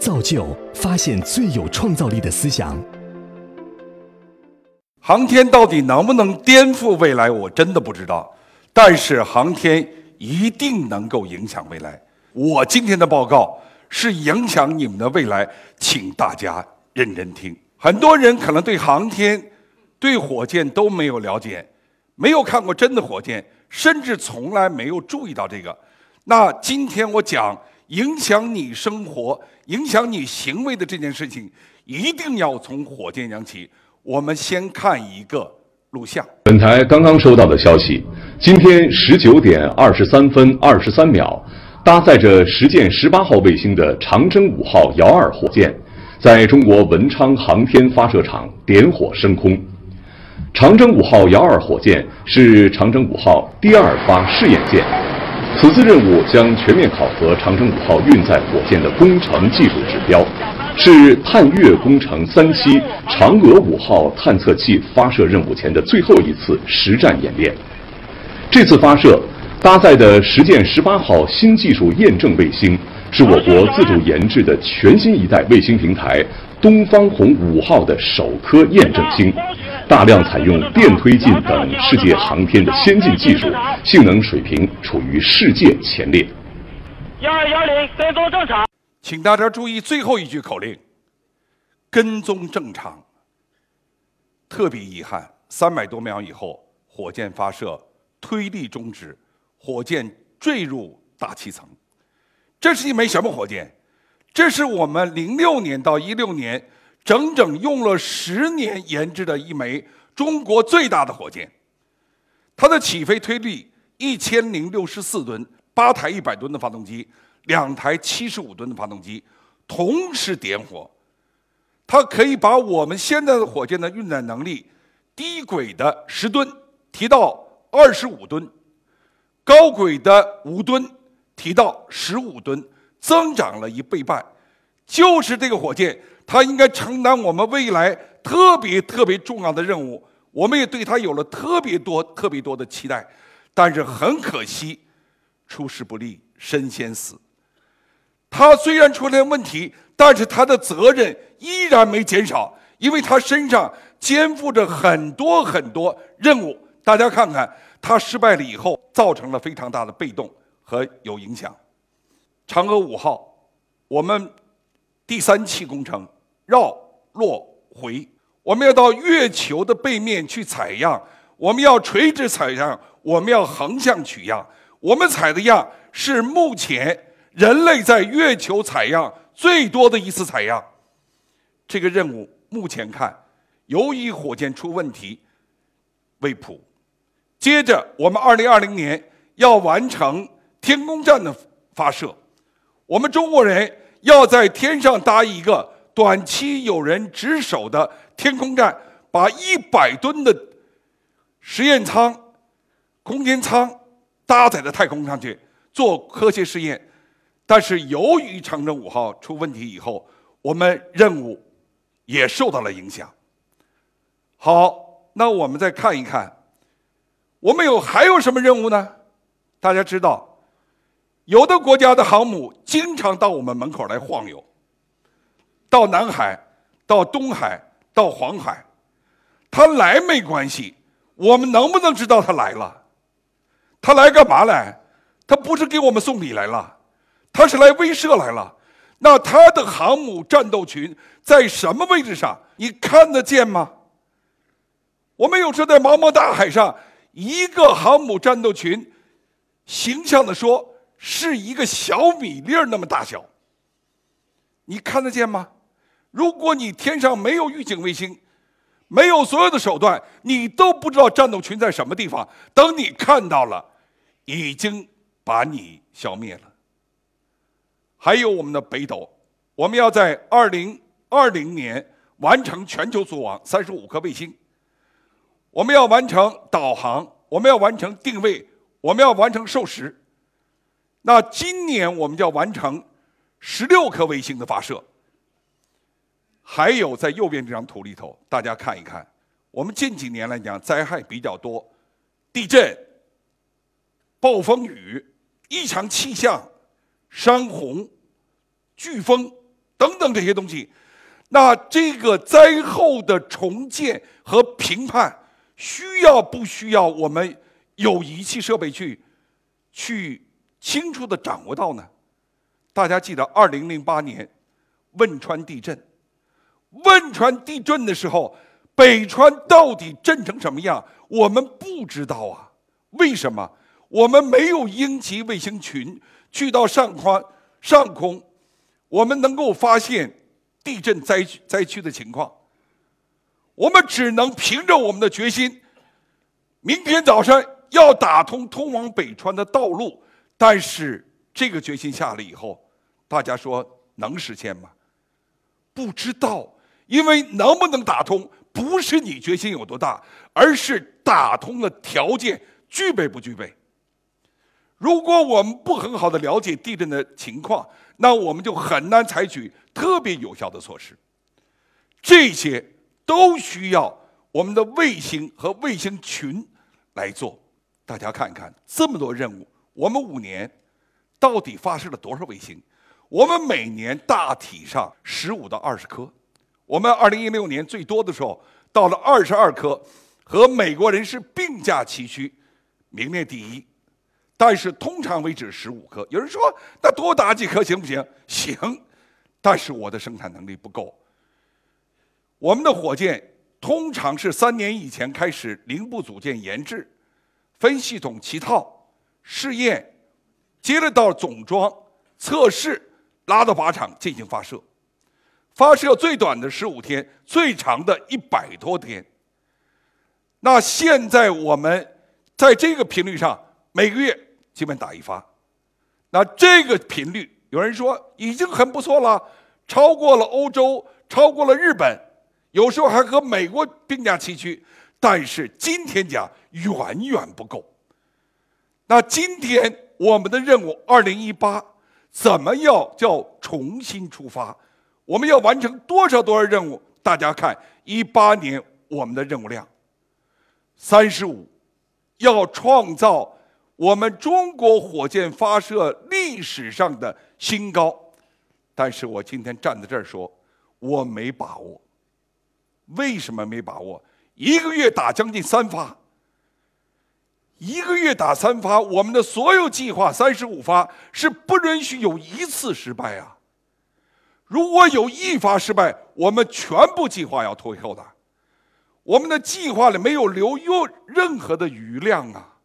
造就发现最有创造力的思想。航天到底能不能颠覆未来？我真的不知道。但是航天一定能够影响未来。我今天的报告是影响你们的未来，请大家认真听。很多人可能对航天、对火箭都没有了解，没有看过真的火箭，甚至从来没有注意到这个。那今天我讲影响你生活、影响你行为的这件事情，一定要从火箭讲起。我们先看一个录像。本台刚刚收到的消息，今天十九点二十三分二十三秒，搭载着实践十八号卫星的长征五号遥二火箭，在中国文昌航天发射场点火升空。长征五号遥二火箭是长征五号第二发试验舰，此次任务将全面考核长征五号运载火箭的工程技术指标。是探月工程三期嫦娥五号探测器发射任务前的最后一次实战演练。这次发射搭载的实践十八号新技术验证卫星，是我国自主研制的全新一代卫星平台“东方红五号”的首颗验证星，大量采用电推进等世界航天的先进技术，性能水平处于世界前列。幺二幺零跟踪正常。请大家注意最后一句口令：跟踪正常。特别遗憾，三百多秒以后，火箭发射推力终止，火箭坠入大气层。这是一枚什么火箭？这是我们零六年到一六年整整用了十年研制的一枚中国最大的火箭。它的起飞推力一千零六十四吨，八台一百吨的发动机。两台七十五吨的发动机同时点火，它可以把我们现在的火箭的运载能力低轨的十吨提到二十五吨，高轨的五吨提到十五吨，增长了一倍半。就是这个火箭，他应该承担我们未来特别特别重要的任务。我们也对他有了特别多特别多的期待，但是很可惜，出师不利身先死。他虽然出现问题，但是他的责任依然没减少，因为他身上肩负着很多很多任务。大家看看，他失败了以后，造成了非常大的被动和有影响。嫦娥五号，我们第三期工程绕、落、回，我们要到月球的背面去采样，我们要垂直采样，我们要横向取样。我们采的样是目前。人类在月球采样最多的一次采样，这个任务目前看，由于火箭出问题未卜。接着，我们二零二零年要完成天宫站的发射，我们中国人要在天上搭一个短期有人值守的天空站，把一百吨的实验舱、空间舱搭载到太空上去做科学试验。但是由于长征五号出问题以后，我们任务也受到了影响。好，那我们再看一看，我们有还有什么任务呢？大家知道，有的国家的航母经常到我们门口来晃悠，到南海、到东海、到黄海，他来没关系，我们能不能知道他来了？他来干嘛来？他不是给我们送礼来了。他是来威慑来了，那他的航母战斗群在什么位置上？你看得见吗？我们有时在茫茫大海上，一个航母战斗群，形象的说是一个小米粒儿那么大小。你看得见吗？如果你天上没有预警卫星，没有所有的手段，你都不知道战斗群在什么地方。等你看到了，已经把你消灭了。还有我们的北斗，我们要在二零二零年完成全球组网三十五颗卫星。我们要完成导航，我们要完成定位，我们要完成授时。那今年我们就要完成十六颗卫星的发射。还有在右边这张图里头，大家看一看，我们近几年来讲灾害比较多，地震、暴风雨、异常气象。山洪、飓风等等这些东西。那这个灾后的重建和评判，需要不需要我们有仪器设备去去清楚的掌握到呢？大家记得二零零八年汶川地震，汶川地震的时候，北川到底震成什么样？我们不知道啊。为什么？我们没有鹰击卫星群去到上宽上空，我们能够发现地震灾区灾区的情况。我们只能凭着我们的决心，明天早上要打通通往北川的道路。但是这个决心下了以后，大家说能实现吗？不知道，因为能不能打通，不是你决心有多大，而是打通的条件具备不具备。如果我们不很好的了解地震的情况，那我们就很难采取特别有效的措施。这些都需要我们的卫星和卫星群来做。大家看看这么多任务，我们五年到底发射了多少卫星？我们每年大体上十五到二十颗。我们二零一六年最多的时候到了二十二颗，和美国人是并驾齐驱，名列第一。但是通常为止十五颗，有人说那多打几颗行不行？行，但是我的生产能力不够。我们的火箭通常是三年以前开始零部组件研制、分系统齐套、试验，接着到总装、测试，拉到靶场进行发射。发射最短的十五天，最长的一百多天。那现在我们在这个频率上，每个月。基本打一发，那这个频率，有人说已经很不错了，超过了欧洲，超过了日本，有时候还和美国并驾齐驱。但是今天讲远远不够。那今天我们的任务，二零一八，怎么要叫重新出发？我们要完成多少多少任务？大家看，一八年我们的任务量三十五，要创造。我们中国火箭发射历史上的新高，但是我今天站在这儿说，我没把握。为什么没把握？一个月打将近三发，一个月打三发，我们的所有计划三十五发是不允许有一次失败啊！如果有一发失败，我们全部计划要退后的，我们的计划里没有留有任何的余量啊！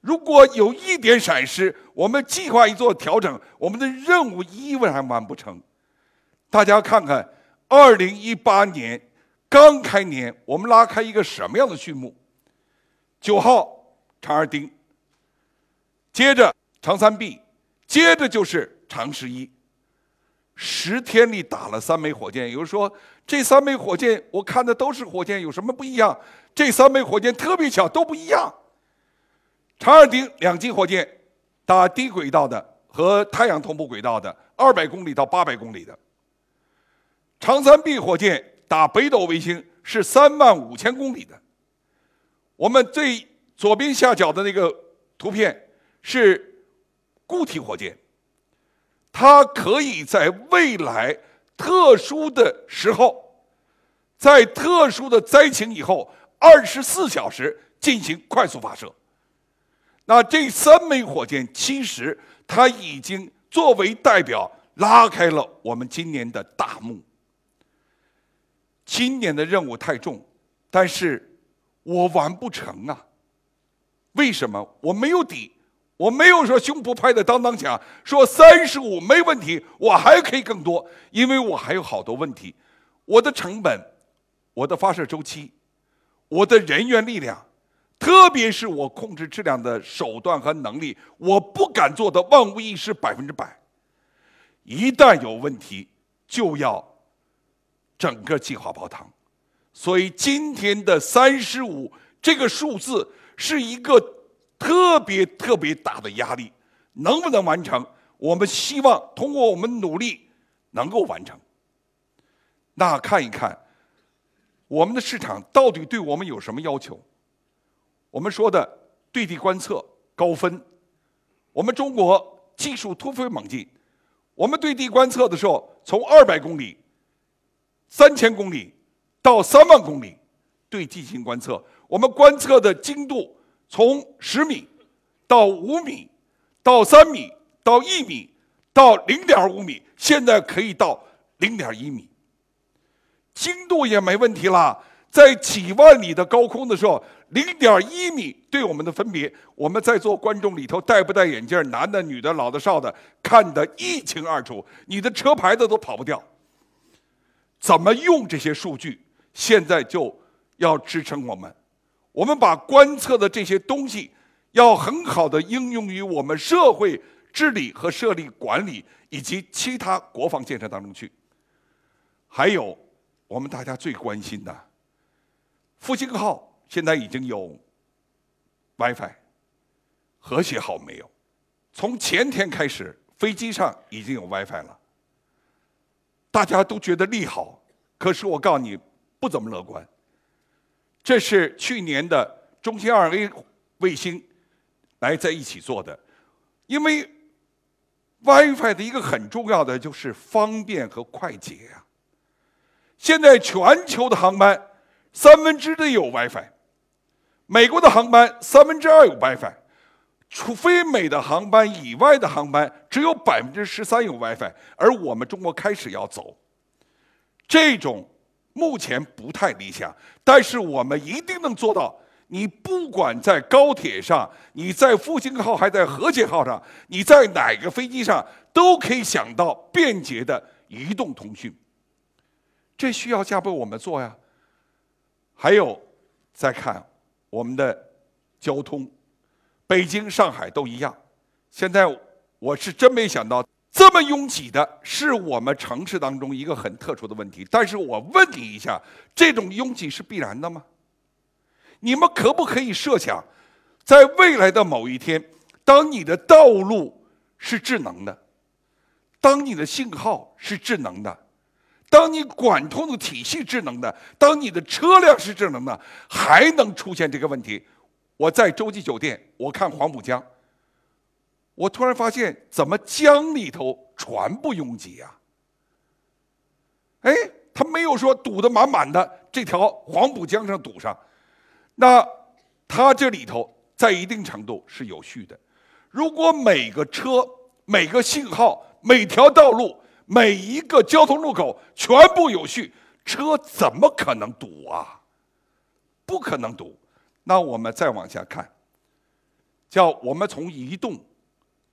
如果有一点闪失，我们计划一做调整，我们的任务依然完不成。大家看看，二零一八年刚开年，我们拉开一个什么样的序幕？九号长二丁，接着长三 B，接着就是长十一。十天里打了三枚火箭，有人说这三枚火箭我看的都是火箭，有什么不一样？这三枚火箭特别巧，都不一样。长二丁两级火箭打低轨道的和太阳同步轨道的，二百公里到八百公里的。长三 B 火箭打北斗卫星是三万五千公里的。我们最左边下角的那个图片是固体火箭，它可以在未来特殊的时候，在特殊的灾情以后，二十四小时进行快速发射。那这三枚火箭，其实它已经作为代表拉开了我们今年的大幕。今年的任务太重，但是我完不成啊！为什么？我没有底，我没有说胸脯拍的当当响，说三十五没问题，我还可以更多，因为我还有好多问题，我的成本，我的发射周期，我的人员力量。特别是我控制质量的手段和能力，我不敢做的万无一失百分之百。一旦有问题，就要整个计划泡汤。所以今天的三十五这个数字是一个特别特别大的压力，能不能完成？我们希望通过我们努力能够完成。那看一看我们的市场到底对我们有什么要求？我们说的对地观测高分，我们中国技术突飞猛进，我们对地观测的时候，从二百公里、三千公里到三万公里对地进行观测，我们观测的精度从十米到五米到三米到一米到零点五米，现在可以到零点一米，精度也没问题了。在几万里的高空的时候，零点一米对我们的分别，我们在座观众里头戴不戴眼镜，男的、女的、老的、少的，看得一清二楚。你的车牌子都跑不掉。怎么用这些数据？现在就要支撑我们。我们把观测的这些东西，要很好的应用于我们社会治理和设立管理以及其他国防建设当中去。还有，我们大家最关心的。复兴号现在已经有 WiFi，和谐号没有。从前天开始，飞机上已经有 WiFi 了。大家都觉得利好，可是我告诉你，不怎么乐观。这是去年的中星二 A 卫星来在一起做的，因为 WiFi 的一个很重要的就是方便和快捷啊。现在全球的航班。三分之一有 WiFi，美国的航班三分之二有 WiFi，除非美的航班以外的航班只有百分之十三有 WiFi，而我们中国开始要走，这种目前不太理想，但是我们一定能做到。你不管在高铁上，你在复兴号还在和谐号上，你在哪个飞机上都可以想到便捷的移动通讯。这需要加倍我们做呀。还有，再看我们的交通，北京、上海都一样。现在我是真没想到这么拥挤的，是我们城市当中一个很特殊的问题。但是我问你一下，这种拥挤是必然的吗？你们可不可以设想，在未来的某一天，当你的道路是智能的，当你的信号是智能的？当你管控的体系智能的，当你的车辆是智能的，还能出现这个问题？我在洲际酒店，我看黄浦江，我突然发现，怎么江里头船不拥挤呀？哎，他没有说堵得满满的，这条黄浦江上堵上，那它这里头在一定程度是有序的。如果每个车、每个信号、每条道路，每一个交通路口全部有序，车怎么可能堵啊？不可能堵。那我们再往下看，叫我们从移动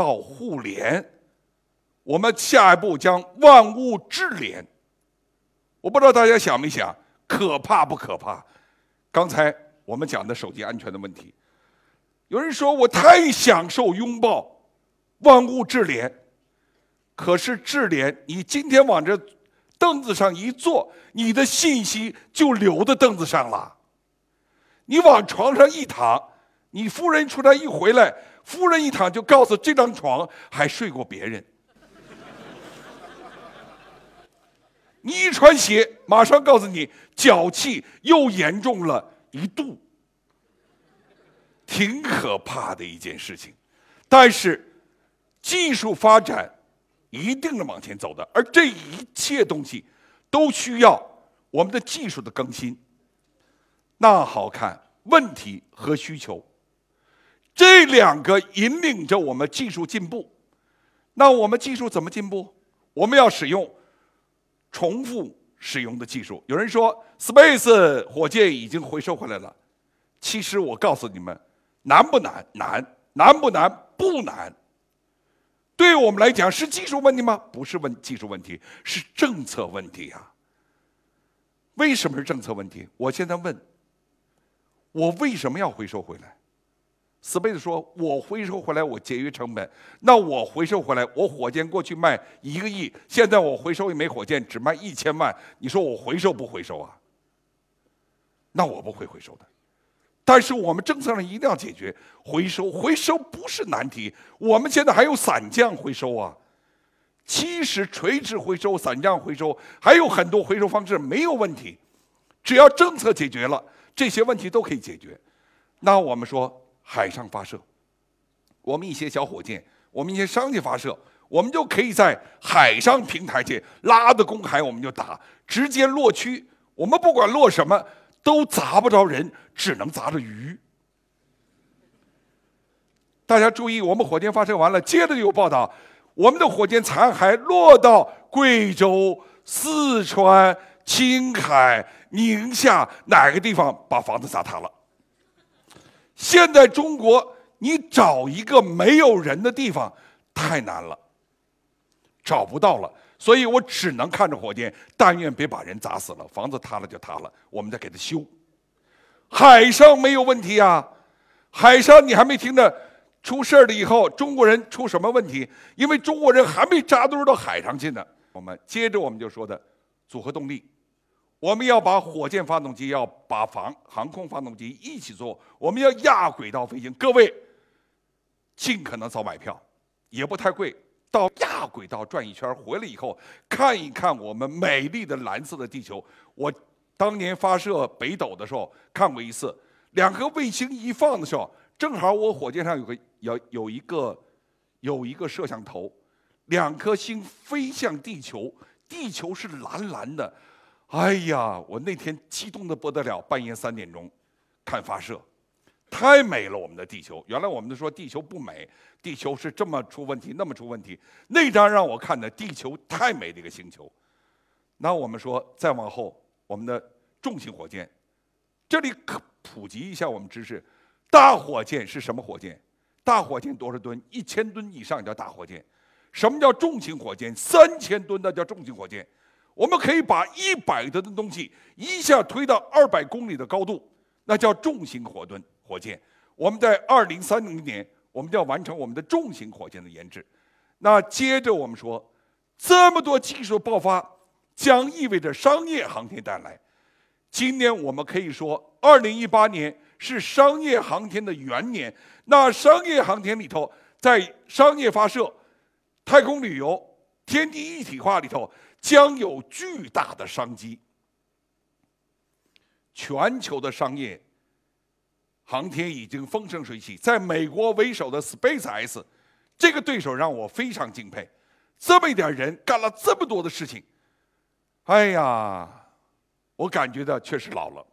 到互联，我们下一步将万物智联。我不知道大家想没想，可怕不可怕？刚才我们讲的手机安全的问题，有人说我太享受拥抱万物智联。可是智联，你今天往这凳子上一坐，你的信息就留在凳子上了。你往床上一躺，你夫人出来一回来，夫人一躺就告诉这张床还睡过别人。你一穿鞋，马上告诉你脚气又严重了一度，挺可怕的一件事情。但是技术发展。一定是往前走的，而这一切东西都需要我们的技术的更新。那好看，问题和需求这两个引领着我们技术进步。那我们技术怎么进步？我们要使用重复使用的技术。有人说，Space 火箭已经回收回来了。其实我告诉你们，难不难？难，难不难？不难。对我们来讲是技术问题吗？不是问技术问题，是政策问题呀。为什么是政策问题？我现在问，我为什么要回收回来？Space 说，我回收回来，我节约成本。那我回收回来，我火箭过去卖一个亿，现在我回收一枚火箭只卖一千万，你说我回收不回收啊？那我不会回收的。但是我们政策上一定要解决回收，回收不是难题。我们现在还有散降回收啊，其实垂直回收、散降回收还有很多回收方式没有问题，只要政策解决了，这些问题都可以解决。那我们说海上发射，我们一些小火箭，我们一些商业发射，我们就可以在海上平台去拉的公海，我们就打，直接落区。我们不管落什么，都砸不着人，只能砸着鱼。大家注意，我们火箭发射完了，接着有报道，我们的火箭残骸落到贵州、四川、青海、宁夏哪个地方，把房子砸塌了。现在中国，你找一个没有人的地方太难了，找不到了，所以我只能看着火箭，但愿别把人砸死了，房子塌了就塌了，我们再给他修。海上没有问题啊，海上你还没听着。出事儿了以后，中国人出什么问题？因为中国人还没扎堆到海上去呢。我们接着我们就说的组合动力，我们要把火箭发动机要把防航空发动机一起做，我们要亚轨道飞行。各位尽可能早买票，也不太贵，到亚轨道转一圈回来以后，看一看我们美丽的蓝色的地球。我当年发射北斗的时候看过一次，两颗卫星一放的时候。正好我火箭上有个有有一个有一个摄像头，两颗星飞向地球，地球是蓝蓝的，哎呀，我那天激动的不得了，半夜三点钟看发射，太美了我们的地球。原来我们都说地球不美，地球是这么出问题那么出问题，那张让我看的地球太美的一个星球。那我们说再往后，我们的重型火箭，这里可普及一下我们知识。大火箭是什么火箭？大火箭多少吨？一千吨以上叫大火箭。什么叫重型火箭？三千吨的叫重型火箭。我们可以把一百吨的东西一下推到二百公里的高度，那叫重型火盾火箭。我们在二零三零年，我们就要完成我们的重型火箭的研制。那接着我们说，这么多技术爆发，将意味着商业航天带来。今年我们可以说，二零一八年。是商业航天的元年，那商业航天里头，在商业发射、太空旅游、天地一体化里头，将有巨大的商机。全球的商业航天已经风生水起，在美国为首的 SpaceX，这个对手让我非常敬佩，这么一点人干了这么多的事情，哎呀，我感觉到确实老了。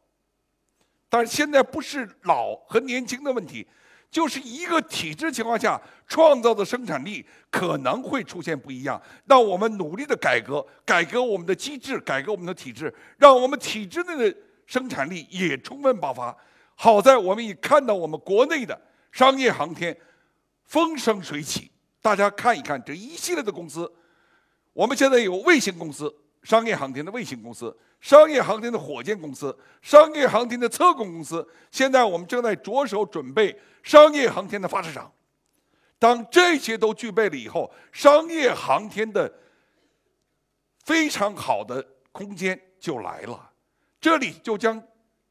但是现在不是老和年轻的问题，就是一个体制情况下创造的生产力可能会出现不一样。那我们努力的改革，改革我们的机制，改革我们的体制，让我们体制内的生产力也充分爆发。好在我们已看到我们国内的商业航天风生水起。大家看一看这一系列的公司，我们现在有卫星公司。商业航天的卫星公司，商业航天的火箭公司，商业航天的测控公司，现在我们正在着手准备商业航天的发射场。当这些都具备了以后，商业航天的非常好的空间就来了，这里就将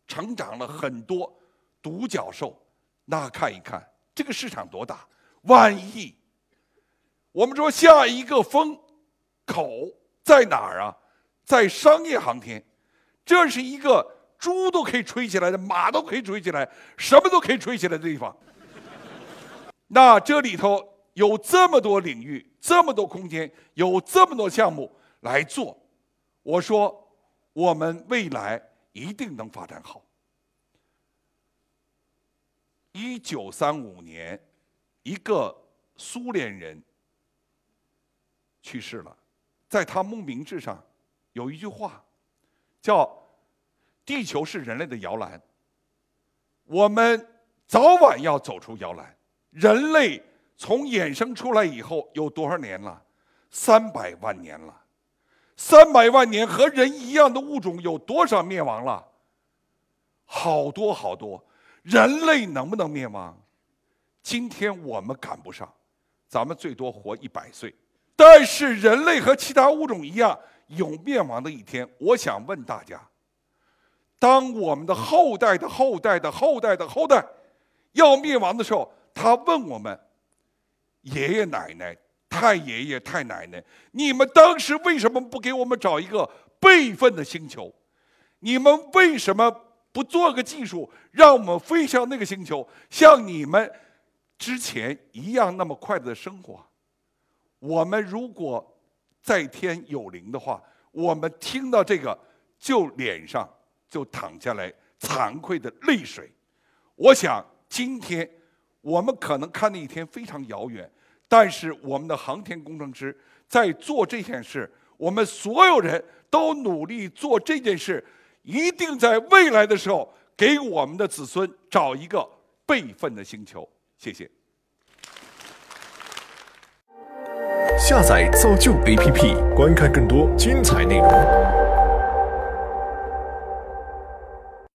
成长了很多独角兽。那看一看这个市场多大？万亿！我们说下一个风口在哪儿啊？在商业航天，这是一个猪都可以吹起来的，马都可以吹起来，什么都可以吹起来的地方。那这里头有这么多领域，这么多空间，有这么多项目来做，我说我们未来一定能发展好。一九三五年，一个苏联人去世了，在他墓铭志上。有一句话，叫“地球是人类的摇篮”。我们早晚要走出摇篮。人类从衍生出来以后有多少年了？三百万年了。三百万年和人一样的物种有多少灭亡了？好多好多。人类能不能灭亡？今天我们赶不上，咱们最多活一百岁。但是人类和其他物种一样。有灭亡的一天，我想问大家：当我们的后代的后代的后代的后代要灭亡的时候，他问我们爷爷奶奶、太爷爷、太奶奶，你们当时为什么不给我们找一个备份的星球？你们为什么不做个技术，让我们飞向那个星球，像你们之前一样那么快乐的生活？我们如果在天有灵的话，我们听到这个，就脸上就淌下来惭愧的泪水。我想今天我们可能看那一天非常遥远，但是我们的航天工程师在做这件事，我们所有人都努力做这件事，一定在未来的时候给我们的子孙找一个备份的星球。谢谢。下载造就 APP，观看更多精彩内容。